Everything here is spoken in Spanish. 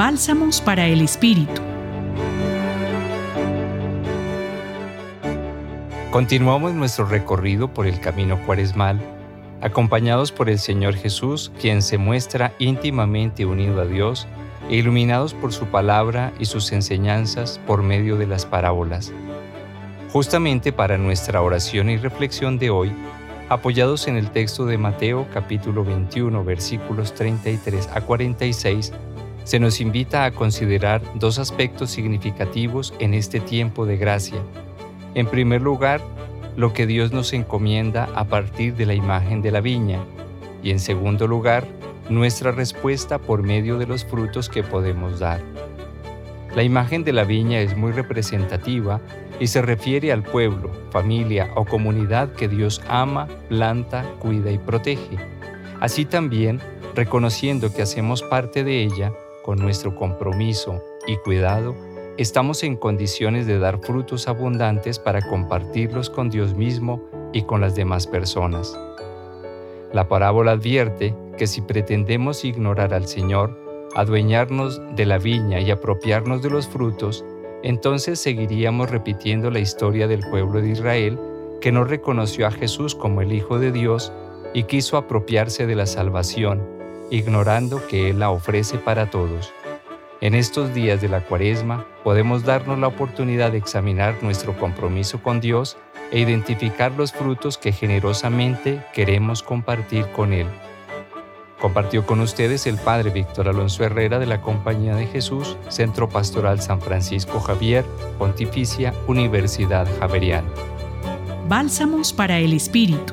Bálsamos para el Espíritu. Continuamos nuestro recorrido por el camino cuaresmal, acompañados por el Señor Jesús, quien se muestra íntimamente unido a Dios e iluminados por su palabra y sus enseñanzas por medio de las parábolas. Justamente para nuestra oración y reflexión de hoy, apoyados en el texto de Mateo capítulo 21 versículos 33 a 46, se nos invita a considerar dos aspectos significativos en este tiempo de gracia. En primer lugar, lo que Dios nos encomienda a partir de la imagen de la viña y en segundo lugar, nuestra respuesta por medio de los frutos que podemos dar. La imagen de la viña es muy representativa y se refiere al pueblo, familia o comunidad que Dios ama, planta, cuida y protege. Así también, reconociendo que hacemos parte de ella, con nuestro compromiso y cuidado, estamos en condiciones de dar frutos abundantes para compartirlos con Dios mismo y con las demás personas. La parábola advierte que si pretendemos ignorar al Señor, adueñarnos de la viña y apropiarnos de los frutos, entonces seguiríamos repitiendo la historia del pueblo de Israel que no reconoció a Jesús como el Hijo de Dios y quiso apropiarse de la salvación, ignorando que Él la ofrece para todos. En estos días de la cuaresma podemos darnos la oportunidad de examinar nuestro compromiso con Dios e identificar los frutos que generosamente queremos compartir con Él. Compartió con ustedes el Padre Víctor Alonso Herrera de la Compañía de Jesús, Centro Pastoral San Francisco Javier, Pontificia Universidad Javeriana. Bálsamos para el Espíritu.